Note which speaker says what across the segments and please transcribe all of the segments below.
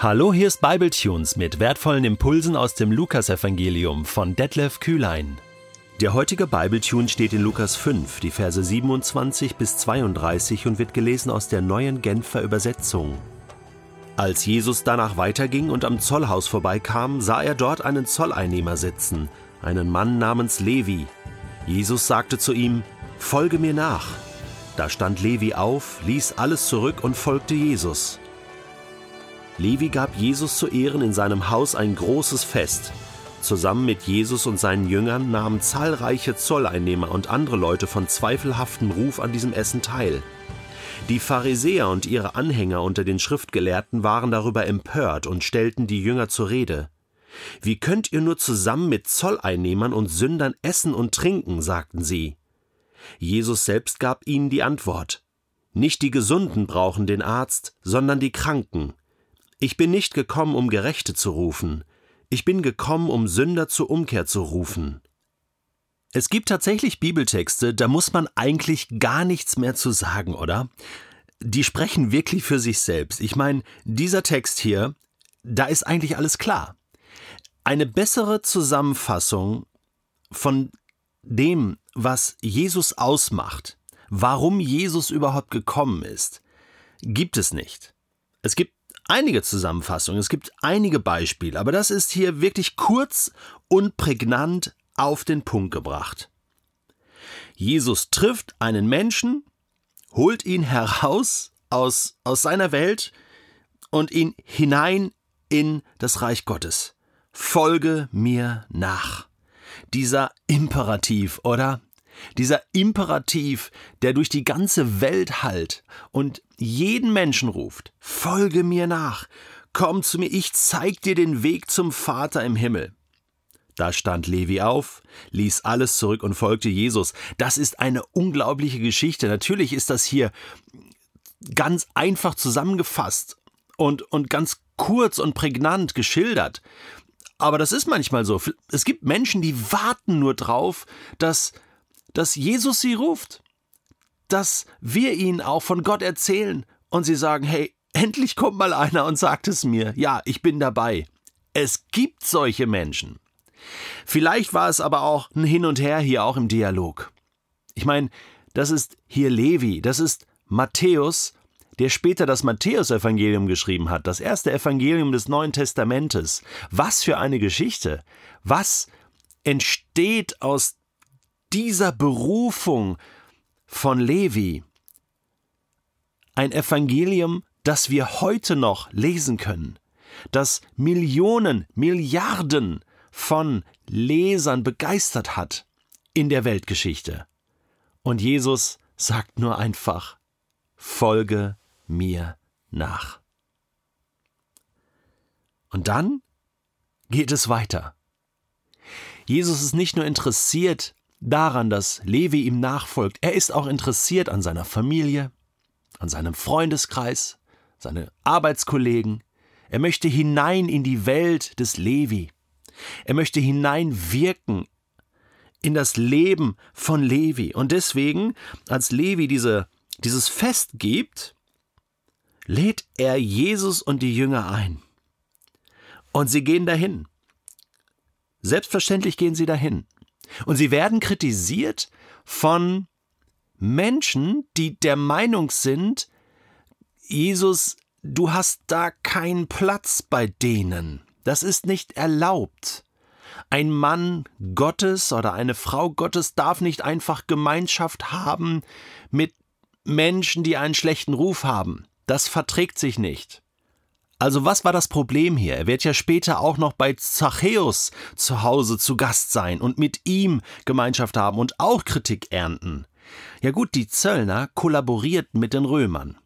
Speaker 1: Hallo, hier ist Bibletunes mit wertvollen Impulsen aus dem Lukasevangelium von Detlef Kühlein. Der heutige Bibletune steht in Lukas 5, die Verse 27 bis 32 und wird gelesen aus der neuen Genfer Übersetzung. Als Jesus danach weiterging und am Zollhaus vorbeikam, sah er dort einen Zolleinnehmer sitzen, einen Mann namens Levi. Jesus sagte zu ihm, Folge mir nach. Da stand Levi auf, ließ alles zurück und folgte Jesus. Levi gab Jesus zu Ehren in seinem Haus ein großes Fest. Zusammen mit Jesus und seinen Jüngern nahmen zahlreiche Zolleinnehmer und andere Leute von zweifelhaftem Ruf an diesem Essen teil. Die Pharisäer und ihre Anhänger unter den Schriftgelehrten waren darüber empört und stellten die Jünger zur Rede. Wie könnt ihr nur zusammen mit Zolleinnehmern und Sündern essen und trinken? sagten sie. Jesus selbst gab ihnen die Antwort. Nicht die Gesunden brauchen den Arzt, sondern die Kranken. Ich bin nicht gekommen, um Gerechte zu rufen, ich bin gekommen, um Sünder zur Umkehr zu rufen. Es gibt tatsächlich Bibeltexte, da muss man eigentlich gar nichts mehr zu sagen, oder? Die sprechen wirklich für sich selbst. Ich meine, dieser Text hier, da ist eigentlich alles klar. Eine bessere Zusammenfassung von dem, was Jesus ausmacht, warum Jesus überhaupt gekommen ist, gibt es nicht. Es gibt einige Zusammenfassungen, es gibt einige Beispiele, aber das ist hier wirklich kurz und prägnant auf den Punkt gebracht. Jesus trifft einen Menschen, holt ihn heraus aus, aus seiner Welt und ihn hinein in das Reich Gottes. Folge mir nach. Dieser Imperativ, oder? Dieser Imperativ, der durch die ganze Welt hallt und jeden Menschen ruft, folge mir nach, komm zu mir, ich zeig dir den Weg zum Vater im Himmel. Da stand Levi auf, ließ alles zurück und folgte Jesus. Das ist eine unglaubliche Geschichte. Natürlich ist das hier ganz einfach zusammengefasst und, und ganz kurz und prägnant geschildert. Aber das ist manchmal so. Es gibt Menschen, die warten nur drauf, dass dass Jesus sie ruft, dass wir ihnen auch von Gott erzählen und sie sagen, hey, endlich kommt mal einer und sagt es mir, ja, ich bin dabei. Es gibt solche Menschen. Vielleicht war es aber auch ein Hin und Her hier auch im Dialog. Ich meine, das ist hier Levi, das ist Matthäus, der später das Matthäusevangelium geschrieben hat, das erste Evangelium des Neuen Testamentes. Was für eine Geschichte! Was entsteht aus dieser Berufung von Levi ein Evangelium, das wir heute noch lesen können, das Millionen, Milliarden von Lesern begeistert hat in der Weltgeschichte. Und Jesus sagt nur einfach, folge mir nach. Und dann geht es weiter. Jesus ist nicht nur interessiert daran, dass Levi ihm nachfolgt. Er ist auch interessiert an seiner Familie, an seinem Freundeskreis, seine Arbeitskollegen. Er möchte hinein in die Welt des Levi. Er möchte hineinwirken in das Leben von Levi. Und deswegen, als Levi diese, dieses Fest gibt, lädt er Jesus und die Jünger ein. Und sie gehen dahin. Selbstverständlich gehen sie dahin. Und sie werden kritisiert von Menschen, die der Meinung sind, Jesus, du hast da keinen Platz bei denen. Das ist nicht erlaubt. Ein Mann Gottes oder eine Frau Gottes darf nicht einfach Gemeinschaft haben mit Menschen, die einen schlechten Ruf haben. Das verträgt sich nicht. Also was war das Problem hier? Er wird ja später auch noch bei Zachäus zu Hause zu Gast sein und mit ihm Gemeinschaft haben und auch Kritik ernten. Ja gut, die Zöllner kollaborierten mit den Römern.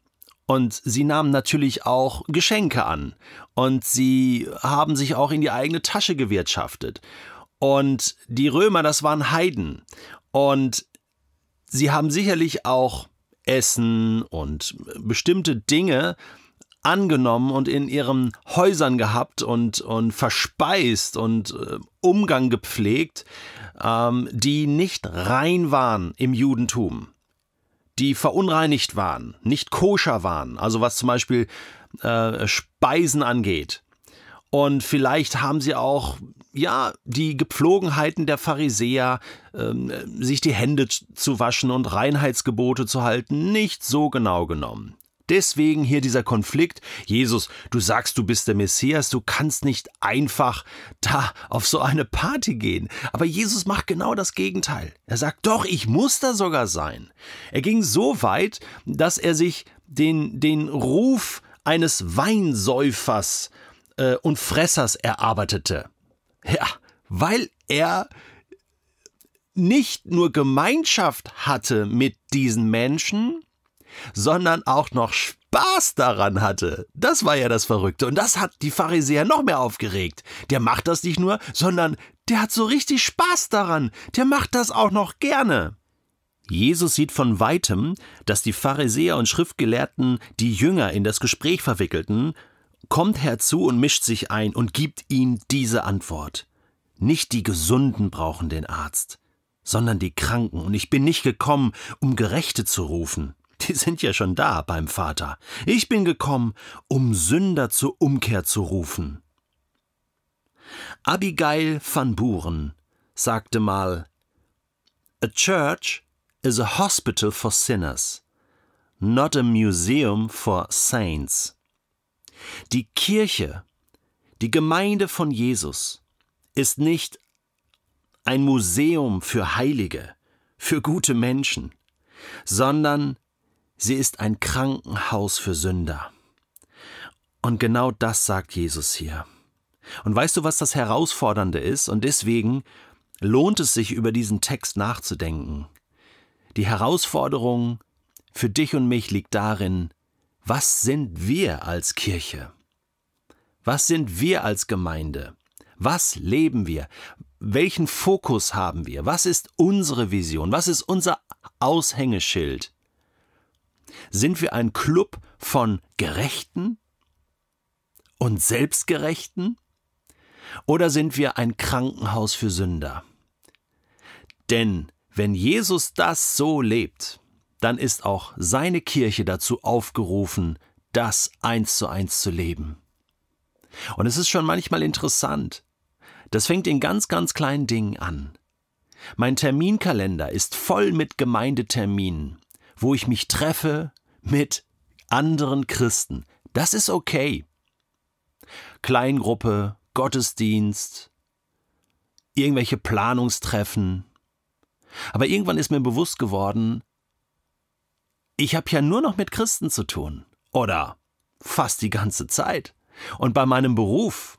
Speaker 1: Und sie nahmen natürlich auch Geschenke an. Und sie haben sich auch in die eigene Tasche gewirtschaftet. Und die Römer, das waren Heiden. Und sie haben sicherlich auch Essen und bestimmte Dinge angenommen und in ihren Häusern gehabt und, und verspeist und äh, Umgang gepflegt, ähm, die nicht rein waren im Judentum. die verunreinigt waren, nicht koscher waren, also was zum Beispiel äh, Speisen angeht. Und vielleicht haben sie auch ja, die Gepflogenheiten der Pharisäer, ähm, sich die Hände zu waschen und Reinheitsgebote zu halten, nicht so genau genommen. Deswegen hier dieser Konflikt. Jesus, du sagst, du bist der Messias, du kannst nicht einfach da auf so eine Party gehen. Aber Jesus macht genau das Gegenteil. Er sagt, doch, ich muss da sogar sein. Er ging so weit, dass er sich den, den Ruf eines Weinsäufers äh, und Fressers erarbeitete. Ja, weil er nicht nur Gemeinschaft hatte mit diesen Menschen, sondern auch noch Spaß daran hatte. Das war ja das Verrückte. Und das hat die Pharisäer noch mehr aufgeregt. Der macht das nicht nur, sondern der hat so richtig Spaß daran. Der macht das auch noch gerne. Jesus sieht von weitem, dass die Pharisäer und Schriftgelehrten die Jünger in das Gespräch verwickelten kommt herzu und mischt sich ein und gibt ihnen diese Antwort. Nicht die Gesunden brauchen den Arzt, sondern die Kranken, und ich bin nicht gekommen, um Gerechte zu rufen. Die sind ja schon da beim Vater. Ich bin gekommen, um Sünder zur Umkehr zu rufen. Abigail van Buren sagte mal A church is a hospital for sinners, not a museum for saints. Die Kirche, die Gemeinde von Jesus, ist nicht ein Museum für Heilige, für gute Menschen, sondern sie ist ein Krankenhaus für Sünder. Und genau das sagt Jesus hier. Und weißt du, was das Herausfordernde ist? Und deswegen lohnt es sich, über diesen Text nachzudenken. Die Herausforderung für dich und mich liegt darin, was sind wir als Kirche? Was sind wir als Gemeinde? Was leben wir? Welchen Fokus haben wir? Was ist unsere Vision? Was ist unser Aushängeschild? Sind wir ein Club von Gerechten und Selbstgerechten? Oder sind wir ein Krankenhaus für Sünder? Denn wenn Jesus das so lebt, dann ist auch seine Kirche dazu aufgerufen, das eins zu eins zu leben. Und es ist schon manchmal interessant. Das fängt in ganz, ganz kleinen Dingen an. Mein Terminkalender ist voll mit Gemeindeterminen, wo ich mich treffe mit anderen Christen. Das ist okay. Kleingruppe, Gottesdienst, irgendwelche Planungstreffen. Aber irgendwann ist mir bewusst geworden, ich habe ja nur noch mit Christen zu tun. Oder fast die ganze Zeit. Und bei meinem Beruf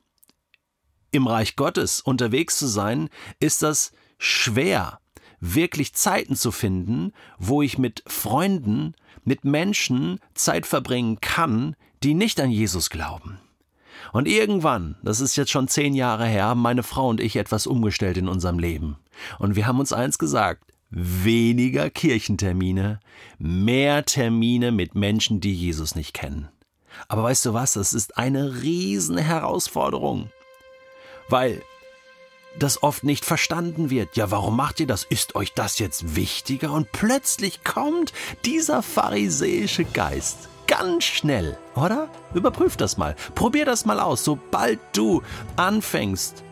Speaker 1: im Reich Gottes unterwegs zu sein, ist das schwer, wirklich Zeiten zu finden, wo ich mit Freunden, mit Menschen Zeit verbringen kann, die nicht an Jesus glauben. Und irgendwann, das ist jetzt schon zehn Jahre her, haben meine Frau und ich etwas umgestellt in unserem Leben. Und wir haben uns eins gesagt, weniger Kirchentermine, mehr Termine mit Menschen, die Jesus nicht kennen. Aber weißt du was, das ist eine riesen Herausforderung, weil das oft nicht verstanden wird. Ja, warum macht ihr das? Ist euch das jetzt wichtiger? Und plötzlich kommt dieser pharisäische Geist ganz schnell, oder? Überprüf das mal. Probier das mal aus. Sobald du anfängst,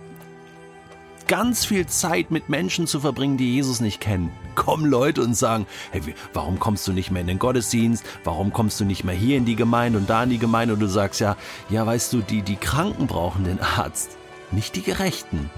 Speaker 1: ganz viel Zeit mit Menschen zu verbringen, die Jesus nicht kennen. Kommen Leute und sagen, hey, warum kommst du nicht mehr in den Gottesdienst? Warum kommst du nicht mehr hier in die Gemeinde und da in die Gemeinde? Und du sagst ja, ja, weißt du, die, die Kranken brauchen den Arzt, nicht die Gerechten.